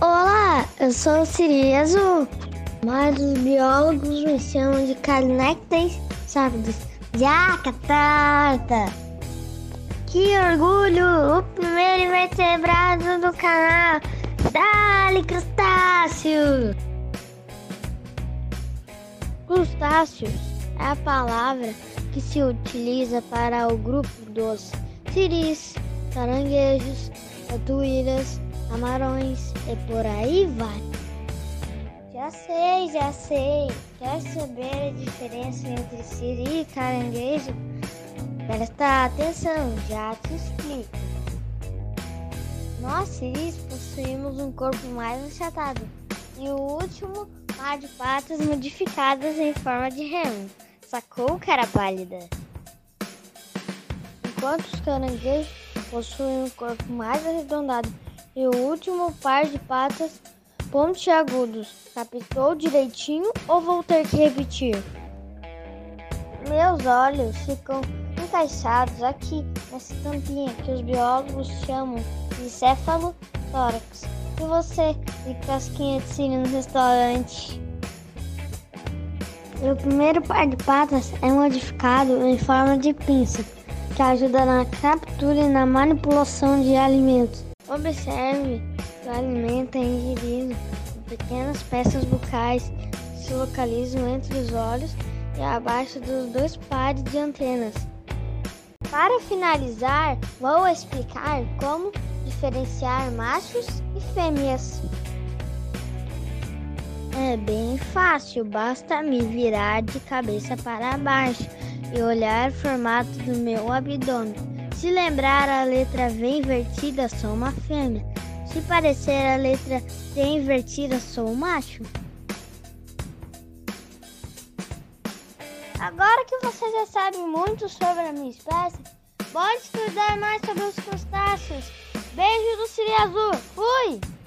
Olá, eu sou o Siri Azul, mas os biólogos me chamam de Carnectes sábidos. Jaca torta! Que orgulho! O primeiro invertebrado do canal! Dale, crustáceo! Crustáceos é a palavra que se utiliza para o grupo dos siris, caranguejos, tatuíras, camarões e por aí vai. Já sei, já sei. Quer saber a diferença entre siri e caranguejo? Presta atenção, já te explico. Nós siris possuímos um corpo mais achatado e o último par de patas modificadas em forma de remo. Sacou, cara pálida? Enquanto os caranguejos possuem um corpo mais arredondado e o último par de patas pontiagudos. Captou direitinho ou vou ter que repetir? Meus olhos ficam encaixados aqui nessa tampinha que os biólogos chamam de cefalotórax. E você, de casquinha de siri no restaurante? O primeiro par de patas é modificado em forma de pinça, que ajuda na captura e na manipulação de alimentos. Observe o alimento é ingerido em pequenas peças bucais que se localizam entre os olhos e abaixo dos dois pares de antenas. Para finalizar, vou explicar como diferenciar machos e fêmeas. É bem fácil, basta me virar de cabeça para baixo e olhar o formato do meu abdômen. Se lembrar a letra V invertida, sou uma fêmea. Se parecer a letra T invertida, sou um macho. Agora que você já sabe muito sobre a minha espécie, pode estudar mais sobre os crustáceos. Beijo do Siri Azul. Fui!